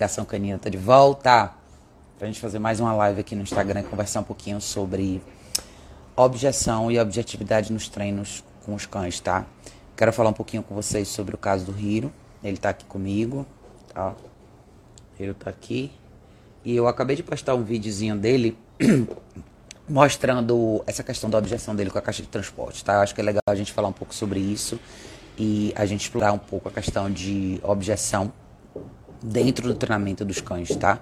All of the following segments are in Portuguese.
Educação Canina tá de volta pra gente fazer mais uma live aqui no Instagram e conversar um pouquinho sobre objeção e objetividade nos treinos com os cães, tá? Quero falar um pouquinho com vocês sobre o caso do Hiro. Ele tá aqui comigo, tá? Hiro tá aqui. E eu acabei de postar um videozinho dele mostrando essa questão da objeção dele com a caixa de transporte, tá? Eu acho que é legal a gente falar um pouco sobre isso e a gente explorar um pouco a questão de objeção dentro do treinamento dos cães, tá?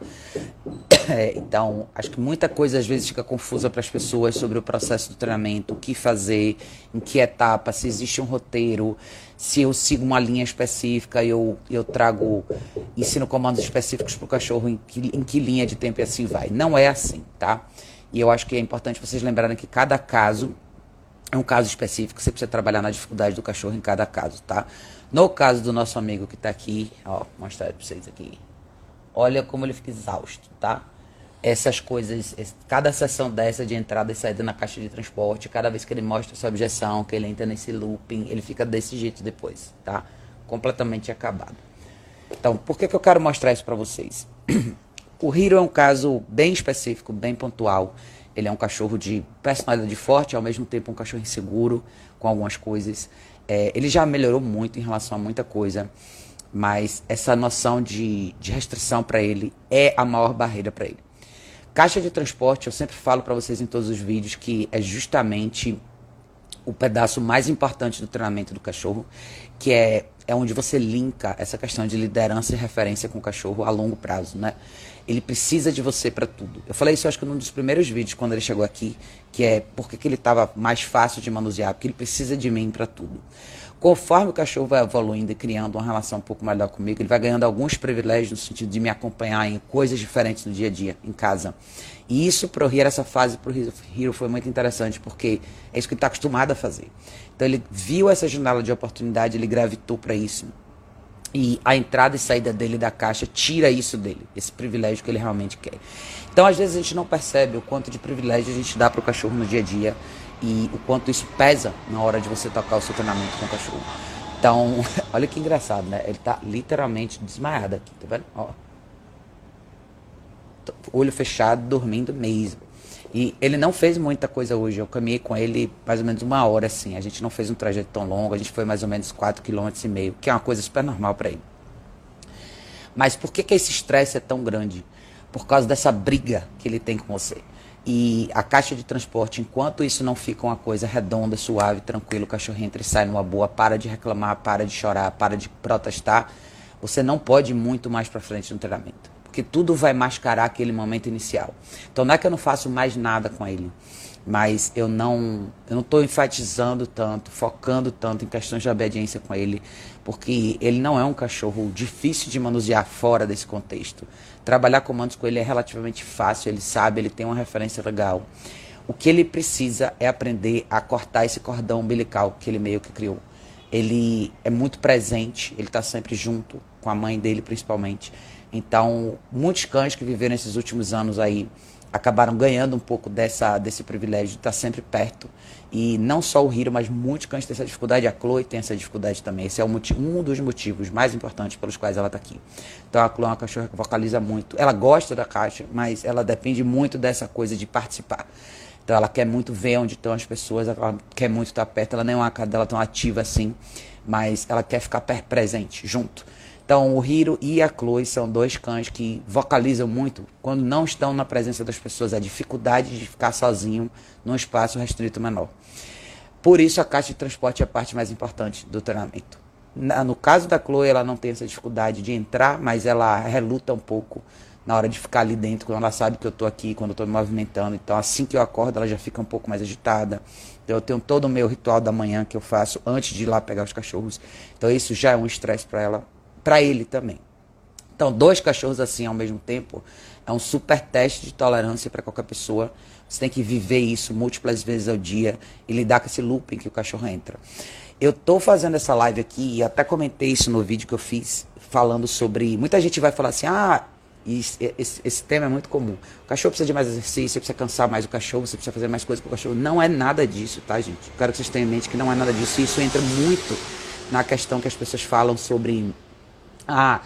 É, então, acho que muita coisa às vezes fica confusa para as pessoas sobre o processo do treinamento, o que fazer, em que etapa, se existe um roteiro, se eu sigo uma linha específica, eu, eu trago, ensino comandos específicos para o cachorro, em que, em que linha de tempo e assim vai. Não é assim, tá? E eu acho que é importante vocês lembrarem que cada caso é um caso específico, você precisa trabalhar na dificuldade do cachorro em cada caso, tá? No caso do nosso amigo que tá aqui, ó, mostrar para vocês aqui. Olha como ele fica exausto, tá? Essas coisas, cada sessão dessa de entrada e saída na caixa de transporte, cada vez que ele mostra essa objeção, que ele entra nesse looping, ele fica desse jeito depois, tá? Completamente acabado. Então, por que, que eu quero mostrar isso para vocês? o Hiro é um caso bem específico, bem pontual. Ele é um cachorro de personalidade forte, ao mesmo tempo um cachorro inseguro com algumas coisas. É, ele já melhorou muito em relação a muita coisa, mas essa noção de, de restrição para ele é a maior barreira para ele. Caixa de transporte, eu sempre falo para vocês em todos os vídeos que é justamente o pedaço mais importante do treinamento do cachorro, que é, é onde você linka essa questão de liderança e referência com o cachorro a longo prazo, né? Ele precisa de você para tudo. Eu falei isso acho que num dos primeiros vídeos quando ele chegou aqui, que é porque que ele estava mais fácil de manusear, porque ele precisa de mim para tudo. Conforme o cachorro vai evoluindo e criando uma relação um pouco melhor comigo, ele vai ganhando alguns privilégios no sentido de me acompanhar em coisas diferentes no dia a dia, em casa. E isso para o Hiro, essa fase para o Hiro foi muito interessante, porque é isso que ele está acostumado a fazer. Então ele viu essa janela de oportunidade, ele gravitou para isso. E a entrada e saída dele da caixa tira isso dele, esse privilégio que ele realmente quer. Então, às vezes, a gente não percebe o quanto de privilégio a gente dá para o cachorro no dia a dia e o quanto isso pesa na hora de você tocar o seu treinamento com o cachorro. Então, olha que engraçado, né? Ele tá literalmente desmaiado aqui, tá vendo? Ó. Olho fechado, dormindo mesmo. E ele não fez muita coisa hoje. Eu caminhei com ele mais ou menos uma hora, assim. A gente não fez um trajeto tão longo, a gente foi mais ou menos 4,5 km que é uma coisa super normal para ele. Mas por que, que esse estresse é tão grande? Por causa dessa briga que ele tem com você. E a caixa de transporte, enquanto isso não fica uma coisa redonda, suave, tranquilo, o cachorro entra e sai numa boa, para de reclamar, para de chorar, para de protestar, você não pode ir muito mais para frente no treinamento porque tudo vai mascarar aquele momento inicial. Então não é que eu não faço mais nada com ele, mas eu não eu não estou enfatizando tanto, focando tanto em questões de obediência com ele, porque ele não é um cachorro difícil de manusear fora desse contexto. Trabalhar comandos com ele é relativamente fácil, ele sabe, ele tem uma referência legal. O que ele precisa é aprender a cortar esse cordão umbilical que ele meio que criou. Ele é muito presente, ele está sempre junto, com a mãe dele principalmente. Então, muitos cães que viveram esses últimos anos aí acabaram ganhando um pouco dessa, desse privilégio de estar sempre perto. E não só o Hiro, mas muitos cães têm essa dificuldade. A Chloe tem essa dificuldade também. Esse é um, um dos motivos mais importantes pelos quais ela está aqui. Então a Chloe é uma cachorra que vocaliza muito. Ela gosta da caixa, mas ela depende muito dessa coisa de participar. Então ela quer muito ver onde estão as pessoas, ela quer muito estar perto. Ela nem é uma cadela tão ativa assim, mas ela quer ficar presente, junto. Então, o Hiro e a Chloe são dois cães que vocalizam muito quando não estão na presença das pessoas. A dificuldade de ficar sozinho num espaço restrito menor. Por isso, a caixa de transporte é a parte mais importante do treinamento. No caso da Chloe, ela não tem essa dificuldade de entrar, mas ela reluta um pouco na hora de ficar ali dentro, quando ela sabe que eu estou aqui, quando eu estou me movimentando. Então, assim que eu acordo, ela já fica um pouco mais agitada. Então, eu tenho todo o meu ritual da manhã que eu faço antes de ir lá pegar os cachorros. Então, isso já é um estresse para ela para ele também. Então, dois cachorros assim ao mesmo tempo é um super teste de tolerância para qualquer pessoa. Você tem que viver isso múltiplas vezes ao dia e lidar com esse looping que o cachorro entra. Eu estou fazendo essa live aqui e até comentei isso no vídeo que eu fiz falando sobre. Muita gente vai falar assim: ah, esse, esse, esse, tema é muito comum. O cachorro precisa de mais exercício, você precisa cansar mais o cachorro, você precisa fazer mais coisas para o cachorro. Não é nada disso, tá, gente? Quero que vocês tenham em mente que não é nada disso. E isso entra muito na questão que as pessoas falam sobre ah,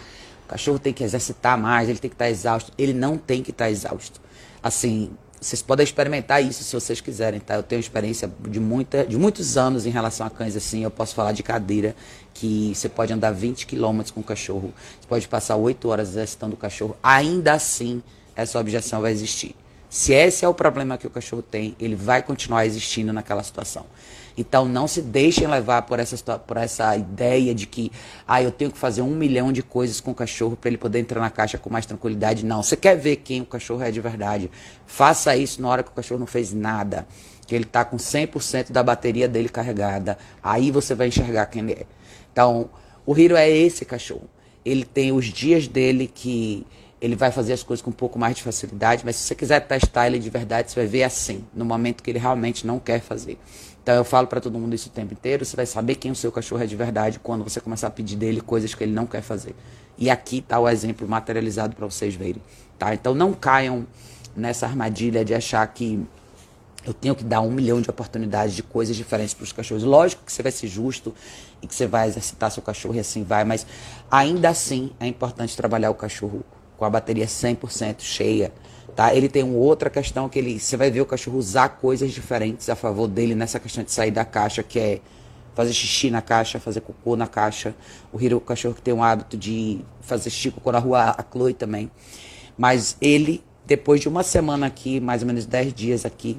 cachorro tem que exercitar mais, ele tem que estar exausto. Ele não tem que estar exausto. Assim, vocês podem experimentar isso se vocês quiserem, tá? Eu tenho experiência de, muita, de muitos anos em relação a cães assim. Eu posso falar de cadeira, que você pode andar 20 quilômetros com o cachorro, você pode passar 8 horas exercitando o cachorro. Ainda assim, essa objeção vai existir. Se esse é o problema que o cachorro tem, ele vai continuar existindo naquela situação. Então não se deixem levar por essa, por essa ideia de que ah, eu tenho que fazer um milhão de coisas com o cachorro para ele poder entrar na caixa com mais tranquilidade. Não. Você quer ver quem o cachorro é de verdade? Faça isso na hora que o cachorro não fez nada. Que ele está com 100% da bateria dele carregada. Aí você vai enxergar quem ele é. Então, o Hiro é esse cachorro. Ele tem os dias dele que ele vai fazer as coisas com um pouco mais de facilidade, mas se você quiser testar ele de verdade, você vai ver assim, no momento que ele realmente não quer fazer. Então eu falo para todo mundo isso o tempo inteiro, você vai saber quem o seu cachorro é de verdade quando você começar a pedir dele coisas que ele não quer fazer. E aqui está o exemplo materializado para vocês verem, tá? Então não caiam nessa armadilha de achar que eu tenho que dar um milhão de oportunidades de coisas diferentes para os cachorros. Lógico que você vai ser justo e que você vai exercitar seu cachorro e assim vai, mas ainda assim é importante trabalhar o cachorro com a bateria 100% cheia Tá? Ele tem uma outra questão que ele, você vai ver o cachorro usar coisas diferentes a favor dele nessa questão de sair da caixa, que é fazer xixi na caixa, fazer cocô na caixa. O Hiro é o cachorro que tem o hábito de fazer xixi cocô na rua, a Chloe também. Mas ele, depois de uma semana aqui, mais ou menos 10 dias aqui,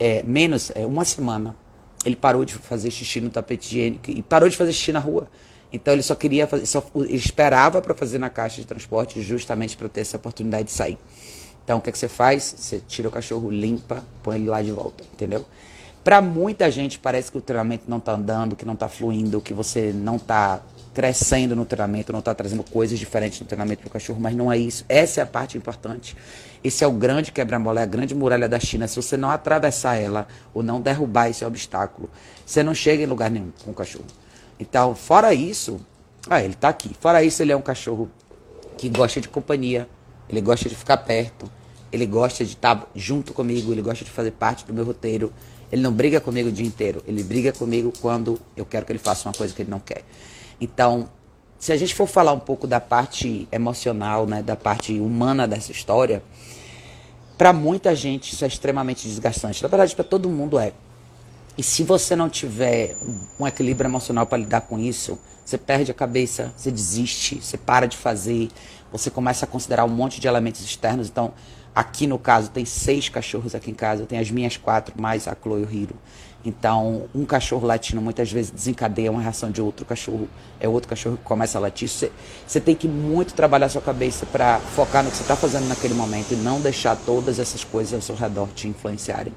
é, menos, é, uma semana, ele parou de fazer xixi no tapete higiênico e parou de fazer xixi na rua. Então ele só queria fazer, só, ele esperava para fazer na caixa de transporte justamente para ter essa oportunidade de sair. Então o que, é que você faz? Você tira o cachorro, limpa, põe ele lá de volta, entendeu? Para muita gente parece que o treinamento não está andando, que não está fluindo, que você não está crescendo no treinamento, não está trazendo coisas diferentes no treinamento para o cachorro, mas não é isso. Essa é a parte importante. Esse é o grande quebra-mola, é a grande muralha da China. Se você não atravessar ela ou não derrubar esse obstáculo, você não chega em lugar nenhum com o cachorro. Então, fora isso, ah, ele está aqui. Fora isso, ele é um cachorro que gosta de companhia, ele gosta de ficar perto, ele gosta de estar junto comigo, ele gosta de fazer parte do meu roteiro. Ele não briga comigo o dia inteiro, ele briga comigo quando eu quero que ele faça uma coisa que ele não quer. Então, se a gente for falar um pouco da parte emocional, né, da parte humana dessa história, para muita gente isso é extremamente desgastante. Na verdade, para todo mundo é. E se você não tiver um equilíbrio emocional para lidar com isso, você perde a cabeça, você desiste, você para de fazer, você começa a considerar um monte de elementos externos. Então, Aqui no caso tem seis cachorros aqui em casa, eu tenho as minhas quatro, mais a Chloe e o Hiro. Então, um cachorro latindo muitas vezes desencadeia uma reação de outro cachorro. É outro cachorro que começa a latir. Você tem que muito trabalhar sua cabeça para focar no que você está fazendo naquele momento e não deixar todas essas coisas ao seu redor te influenciarem.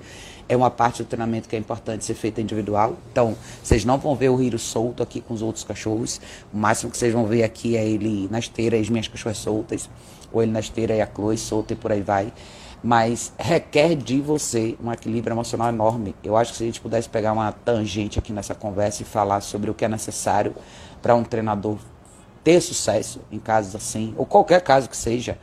É uma parte do treinamento que é importante ser feita individual. Então, vocês não vão ver o Hiro solto aqui com os outros cachorros. O máximo que vocês vão ver aqui é ele na esteira e as minhas cachorras soltas ou ele na esteira e a Chloe solta e por aí vai. Mas requer de você um equilíbrio emocional enorme. Eu acho que se a gente pudesse pegar uma tangente aqui nessa conversa e falar sobre o que é necessário para um treinador ter sucesso em casos assim, ou qualquer caso que seja,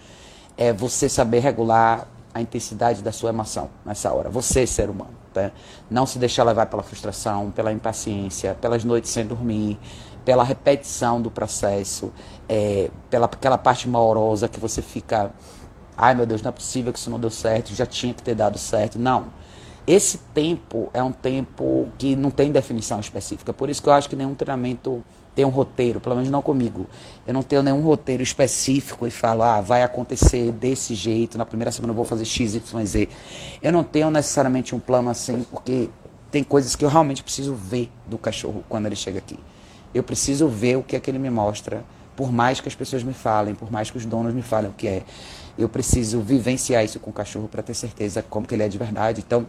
é você saber regular a intensidade da sua emoção nessa hora. Você, ser humano. Tá? Não se deixar levar pela frustração, pela impaciência, pelas noites sem dormir, pela repetição do processo, é, pela aquela parte malorosa que você fica, ai meu Deus, não é possível que isso não deu certo, já tinha que ter dado certo. Não. Esse tempo é um tempo que não tem definição específica. Por isso que eu acho que nenhum treinamento tem um roteiro, pelo menos não comigo. Eu não tenho nenhum roteiro específico e falo, ah, vai acontecer desse jeito, na primeira semana eu vou fazer X, Y, Z. Eu não tenho necessariamente um plano assim, porque tem coisas que eu realmente preciso ver do cachorro quando ele chega aqui. Eu preciso ver o que é que ele me mostra, por mais que as pessoas me falem, por mais que os donos me falem o que é. Eu preciso vivenciar isso com o cachorro para ter certeza como que ele é de verdade. Então,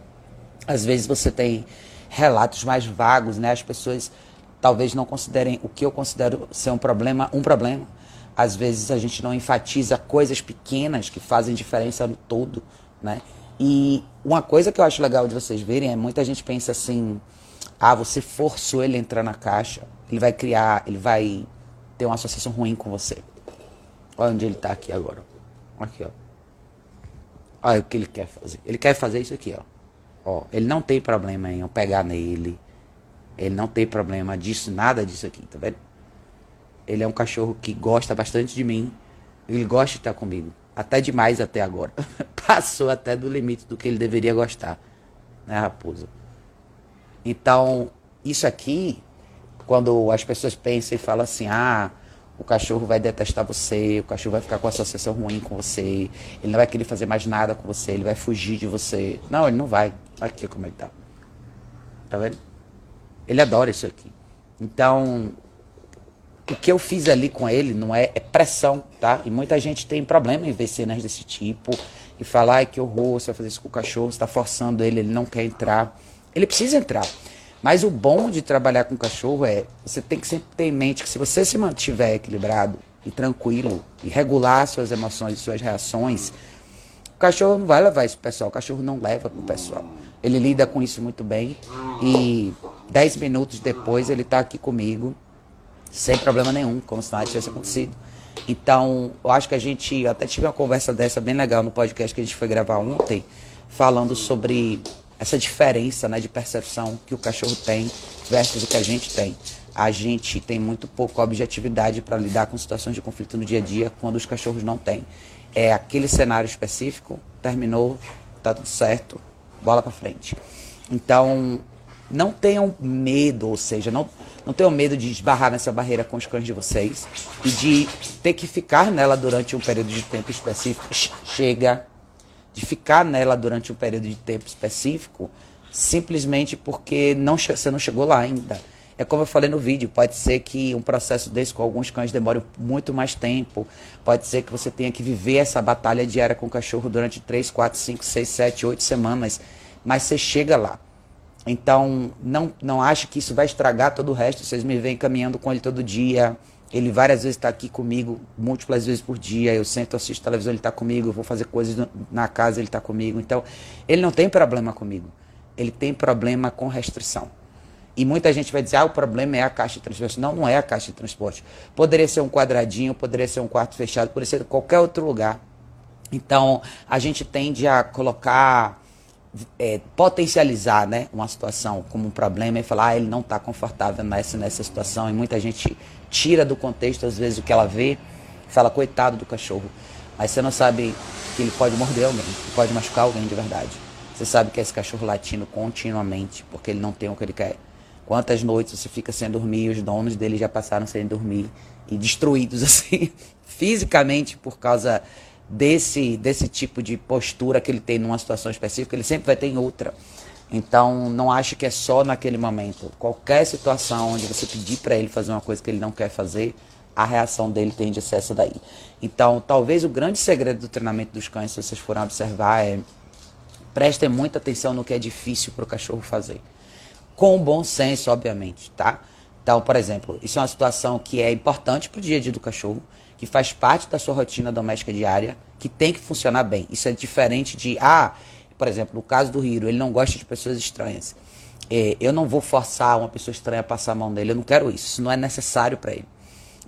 às vezes você tem relatos mais vagos, né? As pessoas talvez não considerem o que eu considero ser um problema um problema. Às vezes a gente não enfatiza coisas pequenas que fazem diferença no todo, né? E uma coisa que eu acho legal de vocês verem é muita gente pensa assim: ah, você forçou ele a entrar na caixa ele vai criar, ele vai ter uma associação ruim com você. Olha onde ele está aqui agora. Aqui, ó. Olha o que ele quer fazer. Ele quer fazer isso aqui, ó. Ó, ele não tem problema em eu pegar nele. Ele não tem problema disso, nada disso aqui, tá vendo? Ele é um cachorro que gosta bastante de mim. Ele gosta de estar comigo. Até demais até agora. Passou até do limite do que ele deveria gostar. Né, raposa? Então, isso aqui, quando as pessoas pensam e falam assim, ah, o cachorro vai detestar você, o cachorro vai ficar com associação ruim com você, ele não vai querer fazer mais nada com você, ele vai fugir de você. Não, ele não vai. Aqui como ele tá. Tá vendo? Ele adora isso aqui. Então, o que eu fiz ali com ele não é, é pressão, tá? E muita gente tem problema em ver cenas desse tipo e falar, ai que horror, você vai fazer isso com o cachorro, você está forçando ele, ele não quer entrar. Ele precisa entrar. Mas o bom de trabalhar com cachorro é, você tem que sempre ter em mente que se você se mantiver equilibrado e tranquilo e regular suas emoções e suas reações, o cachorro não vai levar isso pro pessoal, o cachorro não leva pro pessoal. Ele lida com isso muito bem e dez minutos depois ele está aqui comigo sem problema nenhum, como se nada tivesse acontecido. Então, eu acho que a gente até tive uma conversa dessa bem legal no podcast que a gente foi gravar ontem, falando sobre essa diferença né, de percepção que o cachorro tem versus o que a gente tem. A gente tem muito pouca objetividade para lidar com situações de conflito no dia a dia, quando os cachorros não têm. É aquele cenário específico, terminou, tá tudo certo, bola para frente. Então, não tenham medo, ou seja, não, não tenham medo de esbarrar nessa barreira com os cães de vocês e de ter que ficar nela durante um período de tempo específico. Chega, de ficar nela durante um período de tempo específico, simplesmente porque não, você não chegou lá ainda. É como eu falei no vídeo, pode ser que um processo desse com alguns cães demore muito mais tempo. Pode ser que você tenha que viver essa batalha diária com o cachorro durante 3, 4, 5, 6, 7, 8 semanas. Mas você chega lá. Então, não, não ache que isso vai estragar todo o resto. Vocês me veem caminhando com ele todo dia. Ele várias vezes está aqui comigo, múltiplas vezes por dia. Eu sento, assisto televisão, ele está comigo. Eu vou fazer coisas na casa, ele está comigo. Então, ele não tem problema comigo. Ele tem problema com restrição. E muita gente vai dizer, ah, o problema é a caixa de transporte. Não, não é a caixa de transporte. Poderia ser um quadradinho, poderia ser um quarto fechado, poderia ser qualquer outro lugar. Então, a gente tende a colocar, é, potencializar né, uma situação como um problema e falar, ah, ele não está confortável nessa, nessa situação. E muita gente tira do contexto, às vezes, o que ela vê, fala, coitado do cachorro. Mas você não sabe que ele pode morder alguém, pode machucar alguém de verdade. Você sabe que é esse cachorro latindo continuamente, porque ele não tem o que ele quer. Quantas noites você fica sem dormir, os donos dele já passaram sem dormir e destruídos assim, fisicamente por causa desse, desse tipo de postura que ele tem numa situação específica, ele sempre vai ter em outra. Então, não acho que é só naquele momento. Qualquer situação onde você pedir para ele fazer uma coisa que ele não quer fazer, a reação dele tende a ser essa daí. Então, talvez o grande segredo do treinamento dos cães, se vocês forem observar, é prestem muita atenção no que é difícil para o cachorro fazer. Com bom senso, obviamente, tá? Então, por exemplo, isso é uma situação que é importante para o dia a dia do cachorro, que faz parte da sua rotina doméstica diária, que tem que funcionar bem. Isso é diferente de, ah, por exemplo, no caso do Hiro, ele não gosta de pessoas estranhas. É, eu não vou forçar uma pessoa estranha a passar a mão dele, eu não quero isso, isso não é necessário para ele.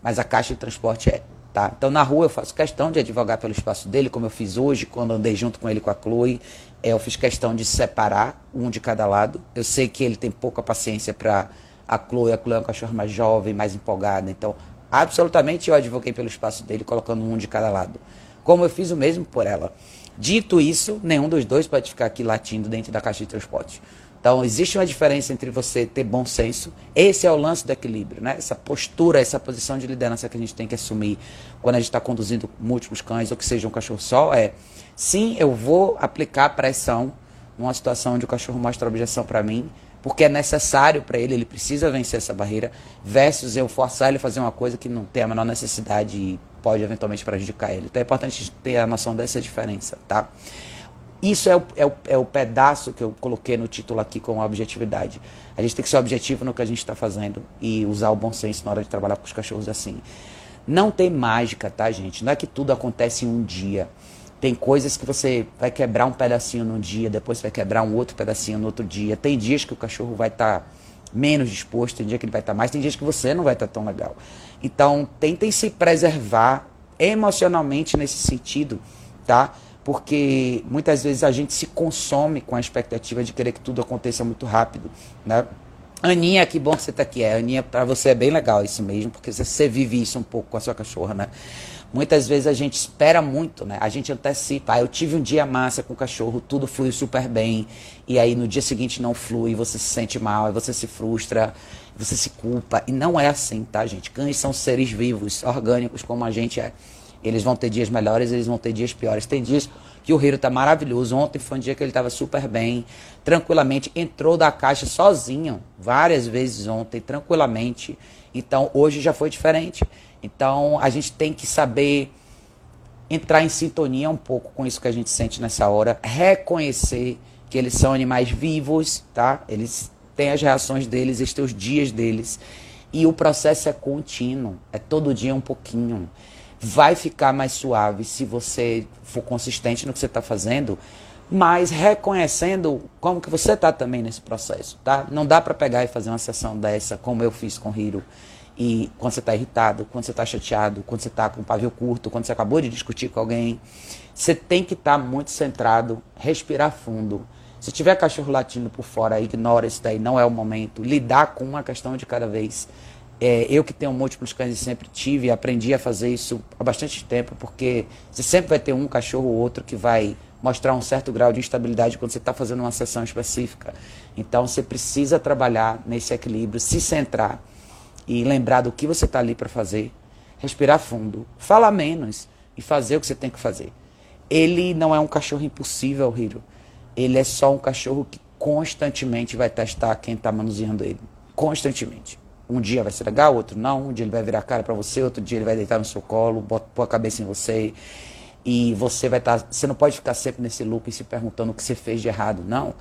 Mas a caixa de transporte é. Tá? Então na rua eu faço questão de advogar pelo espaço dele, como eu fiz hoje, quando andei junto com ele com a Chloe. É, eu fiz questão de separar um de cada lado. Eu sei que ele tem pouca paciência para a Chloe. A Chloe é um cachorro mais jovem, mais empolgada. Então, absolutamente eu advoguei pelo espaço dele, colocando um de cada lado. Como eu fiz o mesmo por ela. Dito isso, nenhum dos dois pode ficar aqui latindo dentro da caixa de transporte. Então, existe uma diferença entre você ter bom senso, esse é o lance do equilíbrio, né? Essa postura, essa posição de liderança que a gente tem que assumir quando a gente está conduzindo múltiplos cães, ou que seja um cachorro só, é sim, eu vou aplicar pressão numa situação onde o cachorro mostra objeção para mim, porque é necessário para ele, ele precisa vencer essa barreira, versus eu forçar ele a fazer uma coisa que não tem a menor necessidade e pode eventualmente prejudicar ele. Então é importante ter a noção dessa diferença, tá? Isso é o, é, o, é o pedaço que eu coloquei no título aqui com objetividade. A gente tem que ser objetivo no que a gente está fazendo e usar o bom senso na hora de trabalhar com os cachorros assim. Não tem mágica, tá, gente? Não é que tudo acontece em um dia. Tem coisas que você vai quebrar um pedacinho num dia, depois você vai quebrar um outro pedacinho no outro dia. Tem dias que o cachorro vai estar tá menos disposto, tem dia que ele vai estar tá mais, tem dias que você não vai estar tá tão legal. Então, tentem se preservar emocionalmente nesse sentido, tá? Porque muitas vezes a gente se consome com a expectativa de querer que tudo aconteça muito rápido, né? Aninha, que bom que você está aqui. É, Aninha, para você é bem legal isso mesmo, porque você vive isso um pouco com a sua cachorra, né? Muitas vezes a gente espera muito, né? A gente antecipa. Ah, eu tive um dia massa com o cachorro, tudo flui super bem, e aí no dia seguinte não flui, você se sente mal, aí você se frustra, você se culpa. E não é assim, tá, gente? Cães são seres vivos, orgânicos, como a gente é. Eles vão ter dias melhores, eles vão ter dias piores. Tem dias que o Hiro tá maravilhoso. Ontem foi um dia que ele estava super bem, tranquilamente, entrou da caixa sozinho, várias vezes ontem, tranquilamente. Então hoje já foi diferente. Então a gente tem que saber entrar em sintonia um pouco com isso que a gente sente nessa hora, reconhecer que eles são animais vivos, tá? Eles têm as reações deles, eles têm os dias deles. E o processo é contínuo, é todo dia um pouquinho. Vai ficar mais suave se você for consistente no que você está fazendo, mas reconhecendo como que você está também nesse processo, tá? Não dá para pegar e fazer uma sessão dessa como eu fiz com o Hiro e quando você está irritado, quando você está chateado, quando você está com o pavio curto, quando você acabou de discutir com alguém, você tem que estar tá muito centrado, respirar fundo. Se tiver cachorro latindo por fora, ignora isso daí, não é o momento. Lidar com uma questão de cada vez. É, eu que tenho múltiplos cães e sempre tive, aprendi a fazer isso há bastante tempo, porque você sempre vai ter um cachorro ou outro que vai mostrar um certo grau de instabilidade quando você está fazendo uma sessão específica. Então você precisa trabalhar nesse equilíbrio, se centrar e lembrar do que você está ali para fazer, respirar fundo, falar menos e fazer o que você tem que fazer. Ele não é um cachorro impossível, Hiro. Ele é só um cachorro que constantemente vai testar quem está manuseando ele. Constantemente. Um dia vai ser legal, outro não. Um dia ele vai virar a cara para você, outro dia ele vai deitar no seu colo, bota, pôr a cabeça em você. E você vai estar. Tá, você não pode ficar sempre nesse loop se perguntando o que você fez de errado. Não.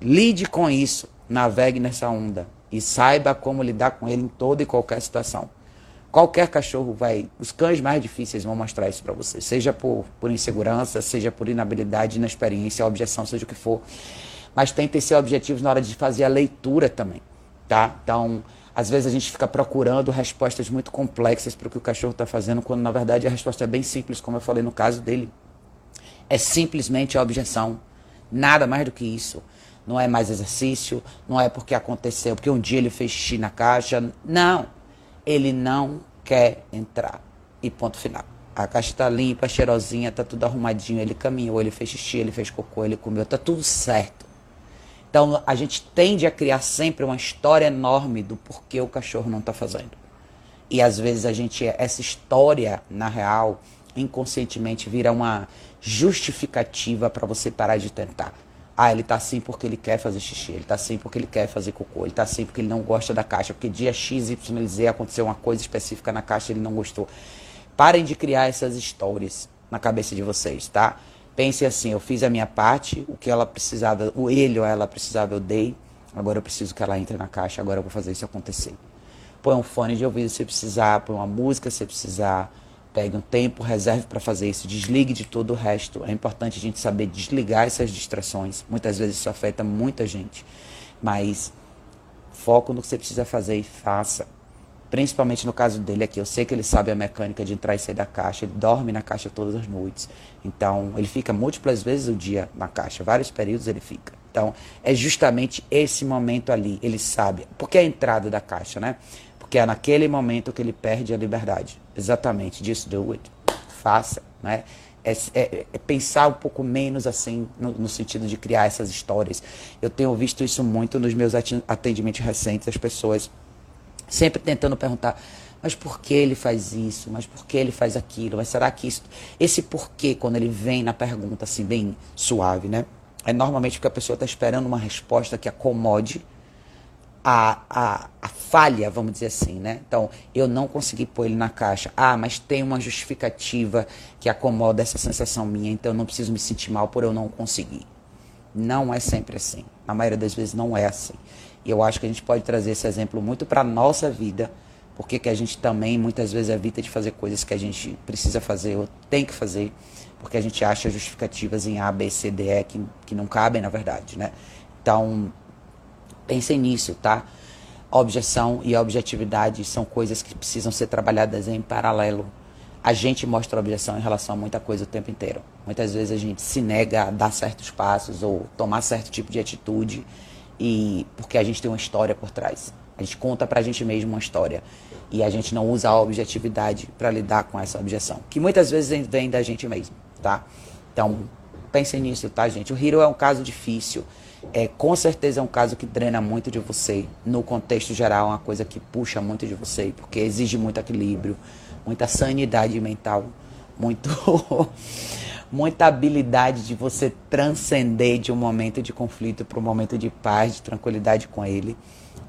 Lide com isso. Navegue nessa onda e saiba como lidar com ele em toda e qualquer situação. Qualquer cachorro vai, os cães mais difíceis vão mostrar isso para você, seja por, por insegurança, seja por inabilidade, inexperiência, objeção, seja o que for. Mas tentem ser objetivos na hora de fazer a leitura também, tá? Então, às vezes a gente fica procurando respostas muito complexas para o que o cachorro está fazendo, quando na verdade a resposta é bem simples, como eu falei no caso dele. É simplesmente a objeção, nada mais do que isso não é mais exercício, não é porque aconteceu, porque um dia ele fez xixi na caixa. Não. Ele não quer entrar. E ponto final. A caixa está limpa, cheirosinha, está tudo arrumadinho. Ele caminhou, ele fez xixi, ele fez cocô, ele comeu, está tudo certo. Então a gente tende a criar sempre uma história enorme do porquê o cachorro não está fazendo. E às vezes a gente, essa história, na real, inconscientemente vira uma justificativa para você parar de tentar. Ah, ele tá assim porque ele quer fazer xixi, ele tá assim porque ele quer fazer cocô, ele tá assim porque ele não gosta da caixa, porque dia X, Y, Z aconteceu uma coisa específica na caixa e ele não gostou. Parem de criar essas histórias na cabeça de vocês, tá? Pense assim, eu fiz a minha parte, o que ela precisava, o ele ou ela precisava eu dei, agora eu preciso que ela entre na caixa, agora eu vou fazer isso acontecer. Põe um fone de ouvido se precisar, põe uma música se precisar, Pegue um tempo, reserve para fazer isso, desligue de todo o resto. É importante a gente saber desligar essas distrações. Muitas vezes isso afeta muita gente. Mas foco no que você precisa fazer e faça. Principalmente no caso dele aqui, eu sei que ele sabe a mecânica de entrar e sair da caixa, ele dorme na caixa todas as noites. Então, ele fica múltiplas vezes o dia na caixa, vários períodos ele fica. Então, é justamente esse momento ali, ele sabe. Porque é a entrada da caixa, né? Porque é naquele momento que ele perde a liberdade. Exatamente, just do it. Faça, né? É, é, é, pensar um pouco menos assim, no, no, sentido de criar essas histórias. Eu tenho visto isso muito nos meus atendimentos recentes, as pessoas sempre tentando perguntar, mas por que ele faz isso? Mas por que ele faz aquilo? Mas será que isso. Esse porquê, quando ele vem na pergunta assim, bem suave, né? É normalmente porque a pessoa está esperando uma resposta que acomode a, a, a, falha, vamos dizer assim, né? Então, eu não consegui pôr ele na caixa. Ah, mas tem uma justificativa que acomoda essa sensação minha, então eu não preciso me sentir mal por eu não conseguir. Não é sempre assim. Na maioria das vezes não é assim. E eu acho que a gente pode trazer esse exemplo muito para a nossa vida, porque que a gente também muitas vezes evita de fazer coisas que a gente precisa fazer ou tem que fazer, porque a gente acha justificativas em A, B, C, D, E que, que não cabem na verdade, né? Então, Pensem nisso, tá? Objeção e objetividade são coisas que precisam ser trabalhadas em paralelo. A gente mostra objeção em relação a muita coisa o tempo inteiro. Muitas vezes a gente se nega a dar certos passos ou tomar certo tipo de atitude E porque a gente tem uma história por trás. A gente conta pra gente mesmo uma história. E a gente não usa a objetividade para lidar com essa objeção, que muitas vezes vem da gente mesmo, tá? Então, pensem nisso, tá, gente? O Hero é um caso difícil. É, com certeza é um caso que drena muito de você. No contexto geral, é uma coisa que puxa muito de você, porque exige muito equilíbrio, muita sanidade mental, muito muita habilidade de você transcender de um momento de conflito para um momento de paz, de tranquilidade com ele.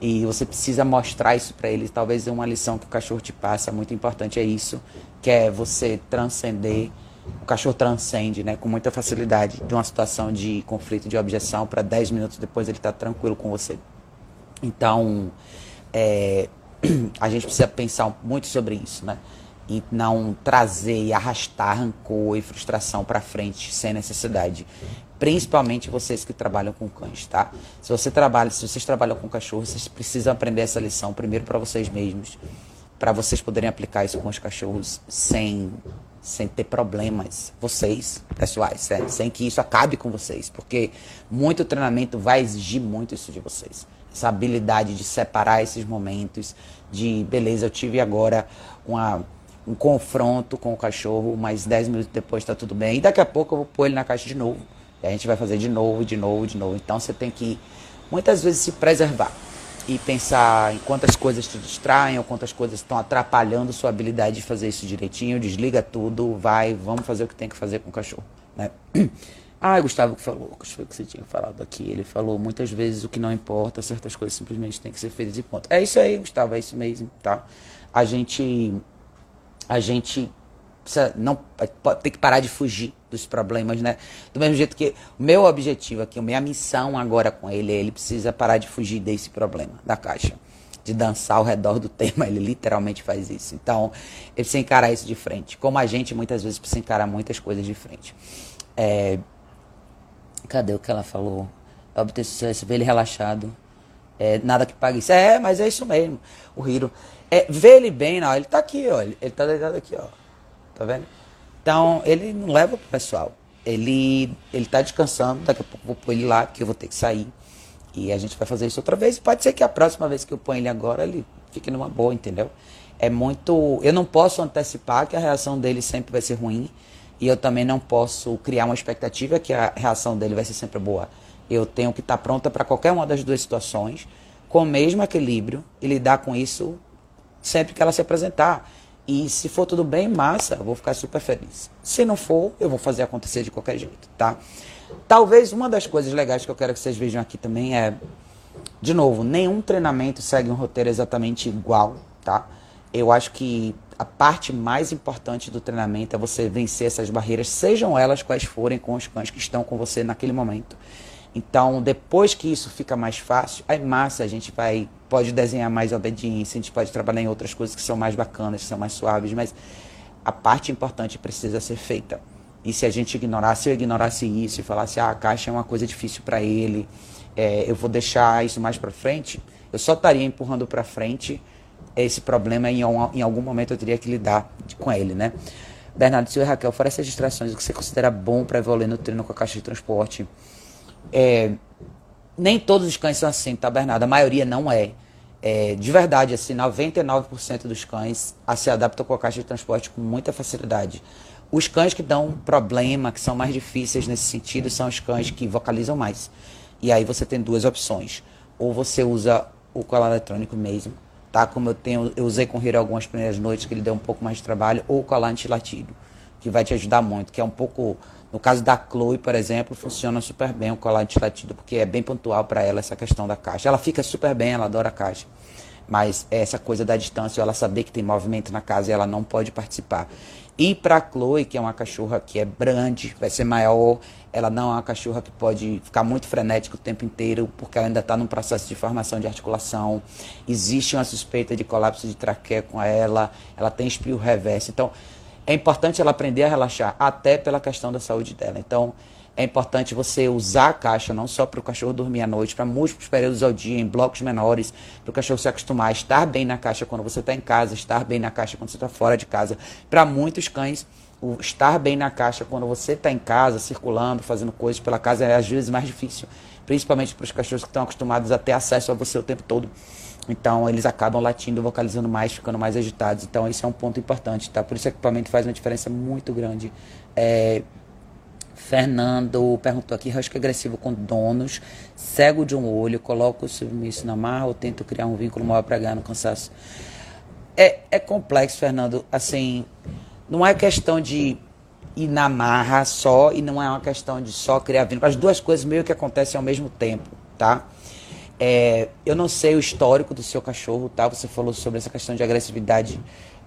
E você precisa mostrar isso para ele. Talvez uma lição que o cachorro te passa muito importante é isso, que é você transcender. O cachorro transcende, né, com muita facilidade de uma situação de conflito, de objeção, para 10 minutos depois ele está tranquilo com você. Então, é, a gente precisa pensar muito sobre isso, né? E não trazer e arrastar rancor e frustração para frente sem necessidade principalmente vocês que trabalham com cães, tá? Se você trabalha, se vocês trabalham com cachorro, vocês precisam aprender essa lição primeiro para vocês mesmos, para vocês poderem aplicar isso com os cachorros sem sem ter problemas, vocês, pessoais, sem que isso acabe com vocês, porque muito treinamento vai exigir muito isso de vocês. Essa habilidade de separar esses momentos, de beleza, eu tive agora uma um confronto com o cachorro, mas 10 minutos depois está tudo bem. E daqui a pouco eu vou pôr ele na caixa de novo. E a gente vai fazer de novo, de novo, de novo. Então você tem que muitas vezes se preservar e pensar em quantas coisas te distraem ou quantas coisas estão atrapalhando sua habilidade de fazer isso direitinho. Desliga tudo, vai, vamos fazer o que tem que fazer com o cachorro. Né? Ah, Gustavo que falou, o que você tinha falado aqui. Ele falou muitas vezes o que não importa, certas coisas simplesmente têm que ser feitas e ponto. É isso aí, Gustavo, é isso mesmo, tá? A gente, a gente precisa, não, tem que parar de fugir dos problemas, né? Do mesmo jeito que o meu objetivo aqui, a minha missão agora com ele, ele precisa parar de fugir desse problema da caixa. De dançar ao redor do tema, ele literalmente faz isso. Então, ele precisa encarar isso de frente. Como a gente muitas vezes precisa encarar muitas coisas de frente. É... Cadê o que ela falou? Obter sucesso, ver ele relaxado. É, nada que pague isso. É, mas é isso mesmo. O Hiro. É, vê ele bem, não. Ele tá aqui, ó. Ele, ele tá deitado aqui, ó. Tá vendo? Então, ele não leva pro pessoal. Ele, ele tá descansando, daqui a pouco eu vou pôr ele lá, porque eu vou ter que sair. E a gente vai fazer isso outra vez. Pode ser que a próxima vez que eu ponho ele agora, ele fique numa boa, entendeu? É muito. Eu não posso antecipar que a reação dele sempre vai ser ruim. E eu também não posso criar uma expectativa que a reação dele vai ser sempre boa. Eu tenho que estar tá pronta para qualquer uma das duas situações, com o mesmo equilíbrio, e lidar com isso sempre que ela se apresentar. E se for tudo bem, massa, eu vou ficar super feliz. Se não for, eu vou fazer acontecer de qualquer jeito, tá? Talvez uma das coisas legais que eu quero que vocês vejam aqui também é, de novo, nenhum treinamento segue um roteiro exatamente igual, tá? Eu acho que a parte mais importante do treinamento é você vencer essas barreiras, sejam elas quais forem com os cães que estão com você naquele momento. Então, depois que isso fica mais fácil, aí massa, a gente vai pode desenhar mais obediência, a gente pode trabalhar em outras coisas que são mais bacanas, que são mais suaves, mas a parte importante precisa ser feita. E se a gente ignorasse, eu ignorasse isso e falasse, ah, a caixa é uma coisa difícil para ele, é, eu vou deixar isso mais para frente, eu só estaria empurrando para frente esse problema e em, algum momento eu teria que lidar com ele, né? Bernardo Silva e Raquel, fora essas distrações, o que você considera bom para evoluir no treino com a caixa de transporte? É, nem todos os cães são assim, tá, Bernardo? A maioria não é. é de verdade, assim, 99% dos cães se adaptam com a caixa de transporte com muita facilidade. Os cães que dão problema, que são mais difíceis nesse sentido, são os cães que vocalizam mais. E aí você tem duas opções. Ou você usa o colar eletrônico mesmo, tá? Como eu tenho, eu usei com o Hiro algumas primeiras noites, que ele deu um pouco mais de trabalho, ou o colar antilatido, que vai te ajudar muito, que é um pouco no caso da Chloe, por exemplo, funciona super bem o colar antilatido, porque é bem pontual para ela essa questão da caixa. Ela fica super bem, ela adora a caixa. Mas essa coisa da distância, ela saber que tem movimento na casa e ela não pode participar. E para Chloe, que é uma cachorra que é grande, vai ser maior, ela não é uma cachorra que pode ficar muito frenética o tempo inteiro, porque ela ainda está num processo de formação de articulação. Existe uma suspeita de colapso de traqueia com ela, ela tem espio reverso. Então, é importante ela aprender a relaxar, até pela questão da saúde dela. Então, é importante você usar a caixa não só para o cachorro dormir à noite, para múltiplos períodos ao dia, em blocos menores, para o cachorro se acostumar a estar bem na caixa quando você está em casa, estar bem na caixa quando você está fora de casa. Para muitos cães, o estar bem na caixa quando você está em casa, circulando, fazendo coisas pela casa, é às vezes mais difícil. Principalmente para os cachorros que estão acostumados a ter acesso a você o tempo todo. Então eles acabam latindo, vocalizando mais, ficando mais agitados. Então esse é um ponto importante, tá? Por isso o equipamento faz uma diferença muito grande. É, Fernando perguntou aqui, husky agressivo com donos, cego de um olho, coloco o submisso na marra ou tento criar um vínculo maior para ganhar no cansaço? É, é complexo, Fernando. Assim, não é questão de ir na marra só e não é uma questão de só criar vínculo. As duas coisas meio que acontecem ao mesmo tempo, tá? É, eu não sei o histórico do seu cachorro, tá? Você falou sobre essa questão de agressividade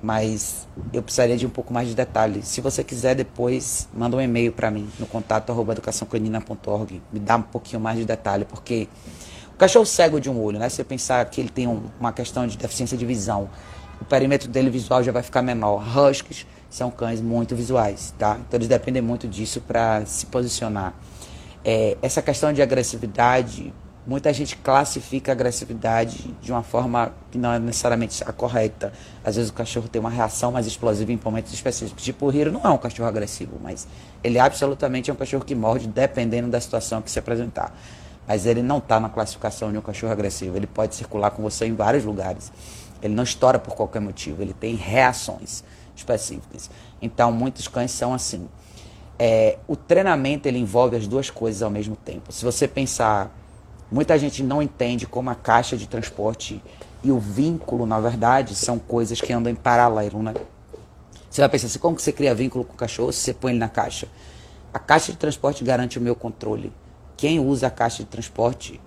mas eu precisaria de um pouco mais de detalhes. Se você quiser depois, manda um e-mail para mim no contato arroba me dá um pouquinho mais de detalhe, porque o cachorro cego de um olho, né? Se você pensar que ele tem um, uma questão de deficiência de visão, o perímetro dele visual já vai ficar menor. Huskies são cães muito visuais, tá? Então eles dependem muito disso para se posicionar. É, essa questão de agressividade Muita gente classifica a agressividade de uma forma que não é necessariamente a correta. Às vezes o cachorro tem uma reação mais explosiva em momentos específicos. Tipo, o Hiro não é um cachorro agressivo, mas ele absolutamente é um cachorro que morde dependendo da situação que se apresentar. Mas ele não está na classificação de um cachorro agressivo. Ele pode circular com você em vários lugares. Ele não estoura por qualquer motivo. Ele tem reações específicas. Então, muitos cães são assim. É, o treinamento ele envolve as duas coisas ao mesmo tempo. Se você pensar Muita gente não entende como a caixa de transporte e o vínculo, na verdade, são coisas que andam em paralelo, né? Você vai pensar assim, como que você cria vínculo com o cachorro se você põe ele na caixa? A caixa de transporte garante o meu controle. Quem usa a caixa de transporte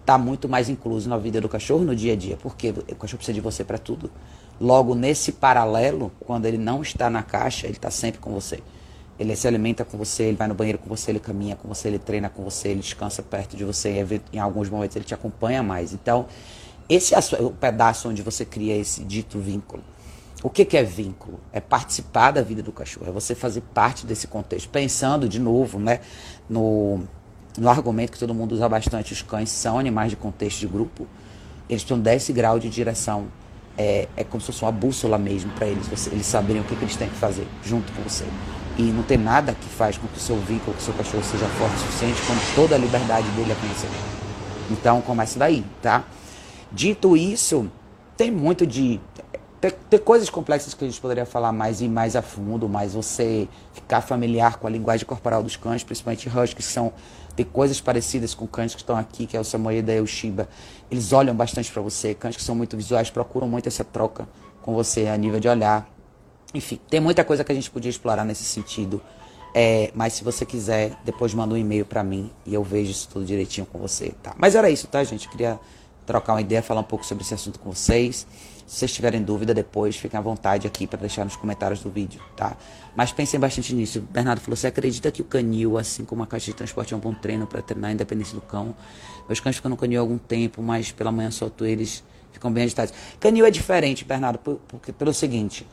está muito mais incluso na vida do cachorro no dia a dia, porque o cachorro precisa de você para tudo. Logo, nesse paralelo, quando ele não está na caixa, ele está sempre com você. Ele se alimenta com você, ele vai no banheiro com você, ele caminha com você, ele treina com você, ele descansa perto de você, em alguns momentos ele te acompanha mais. Então, esse é o pedaço onde você cria esse dito vínculo. O que, que é vínculo? É participar da vida do cachorro, é você fazer parte desse contexto. Pensando, de novo, né, no, no argumento que todo mundo usa bastante: os cães são animais de contexto de grupo, eles têm 10 grau de direção. É, é como se fosse uma bússola mesmo para eles, você, eles saberem o que, que eles têm que fazer junto com você. E não tem nada que faz com que o seu vínculo, que o seu cachorro seja forte o suficiente, quando toda a liberdade dele é conhecer. Então começa daí, tá? Dito isso, tem muito de. Tem, coisas complexas que a gente poderia falar mais e mais a fundo, mas você ficar familiar com a linguagem corporal dos cães, principalmente Husky, que são. Tem coisas parecidas com cães que estão aqui, que é o Samoyeda e o Shiba. Eles olham bastante para você. Cães que são muito visuais procuram muito essa troca com você a nível de olhar. Enfim, tem muita coisa que a gente podia explorar nesse sentido. É, mas se você quiser, depois manda um e-mail para mim e eu vejo isso tudo direitinho com você, tá? Mas era isso, tá, gente? Queria trocar uma ideia, falar um pouco sobre esse assunto com vocês. Se vocês tiverem dúvida depois, fiquem à vontade aqui para deixar nos comentários do vídeo, tá? Mas pensem bastante nisso. O Bernardo falou: você acredita que o canil, assim como a caixa de transporte, é um bom treino para treinar a independência do cão? Meus cães ficam no canil há algum tempo, mas pela manhã solto eles, ficam bem agitados. Canil é diferente, Bernardo, porque, pelo seguinte.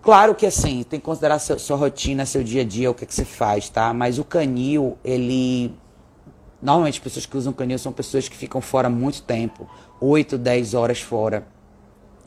Claro que assim, tem que considerar seu, sua rotina, seu dia a dia, o que, é que você faz, tá? Mas o canil, ele. Normalmente, as pessoas que usam canil são pessoas que ficam fora muito tempo 8, 10 horas fora.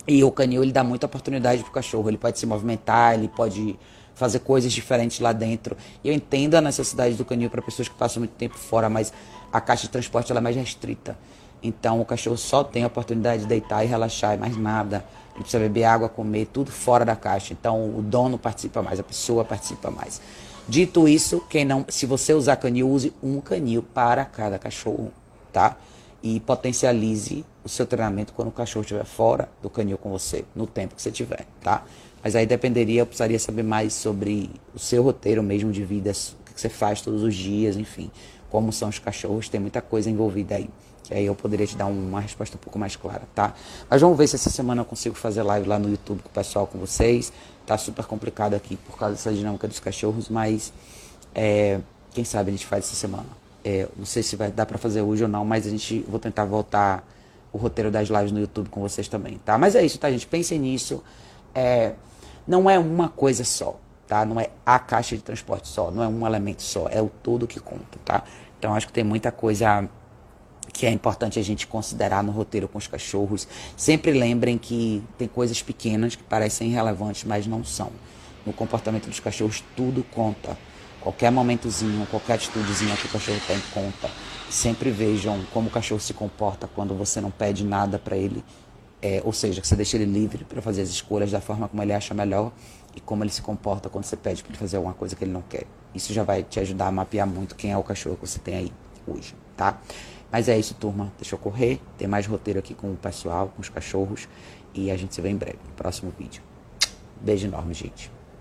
E o canil, ele dá muita oportunidade pro cachorro. Ele pode se movimentar, ele pode fazer coisas diferentes lá dentro. Eu entendo a necessidade do canil para pessoas que passam muito tempo fora, mas a caixa de transporte ela é mais restrita. Então o cachorro só tem a oportunidade de deitar e relaxar e mais nada. Ele precisa beber água, comer, tudo fora da caixa. Então o dono participa mais, a pessoa participa mais. Dito isso, quem não, se você usar canil, use um canil para cada cachorro, tá? E potencialize o seu treinamento quando o cachorro estiver fora do canil com você, no tempo que você tiver, tá? Mas aí dependeria, eu precisaria saber mais sobre o seu roteiro mesmo de vida, o que você faz todos os dias, enfim, como são os cachorros, tem muita coisa envolvida aí que aí eu poderia te dar uma resposta um pouco mais clara, tá? Mas vamos ver se essa semana eu consigo fazer live lá no YouTube com o pessoal, com vocês. Tá super complicado aqui por causa dessa dinâmica dos cachorros, mas é, quem sabe a gente faz essa semana. É, não sei se vai dar para fazer hoje ou não, mas a gente vou tentar voltar o roteiro das lives no YouTube com vocês também, tá? Mas é isso, tá, gente? Pensem nisso. É, não é uma coisa só, tá? Não é a caixa de transporte só, não é um elemento só, é o todo que conta, tá? Então acho que tem muita coisa que é importante a gente considerar no roteiro com os cachorros. Sempre lembrem que tem coisas pequenas que parecem irrelevantes, mas não são. no comportamento dos cachorros, tudo conta. Qualquer momentozinho, qualquer atitudezinha que o cachorro tem conta. Sempre vejam como o cachorro se comporta quando você não pede nada para ele. É, ou seja, que você deixa ele livre para fazer as escolhas da forma como ele acha melhor e como ele se comporta quando você pede para ele fazer alguma coisa que ele não quer. Isso já vai te ajudar a mapear muito quem é o cachorro que você tem aí hoje, tá? Mas é isso, turma. Deixa eu correr. Tem mais roteiro aqui com o pessoal, com os cachorros. E a gente se vê em breve no próximo vídeo. Beijo enorme, gente.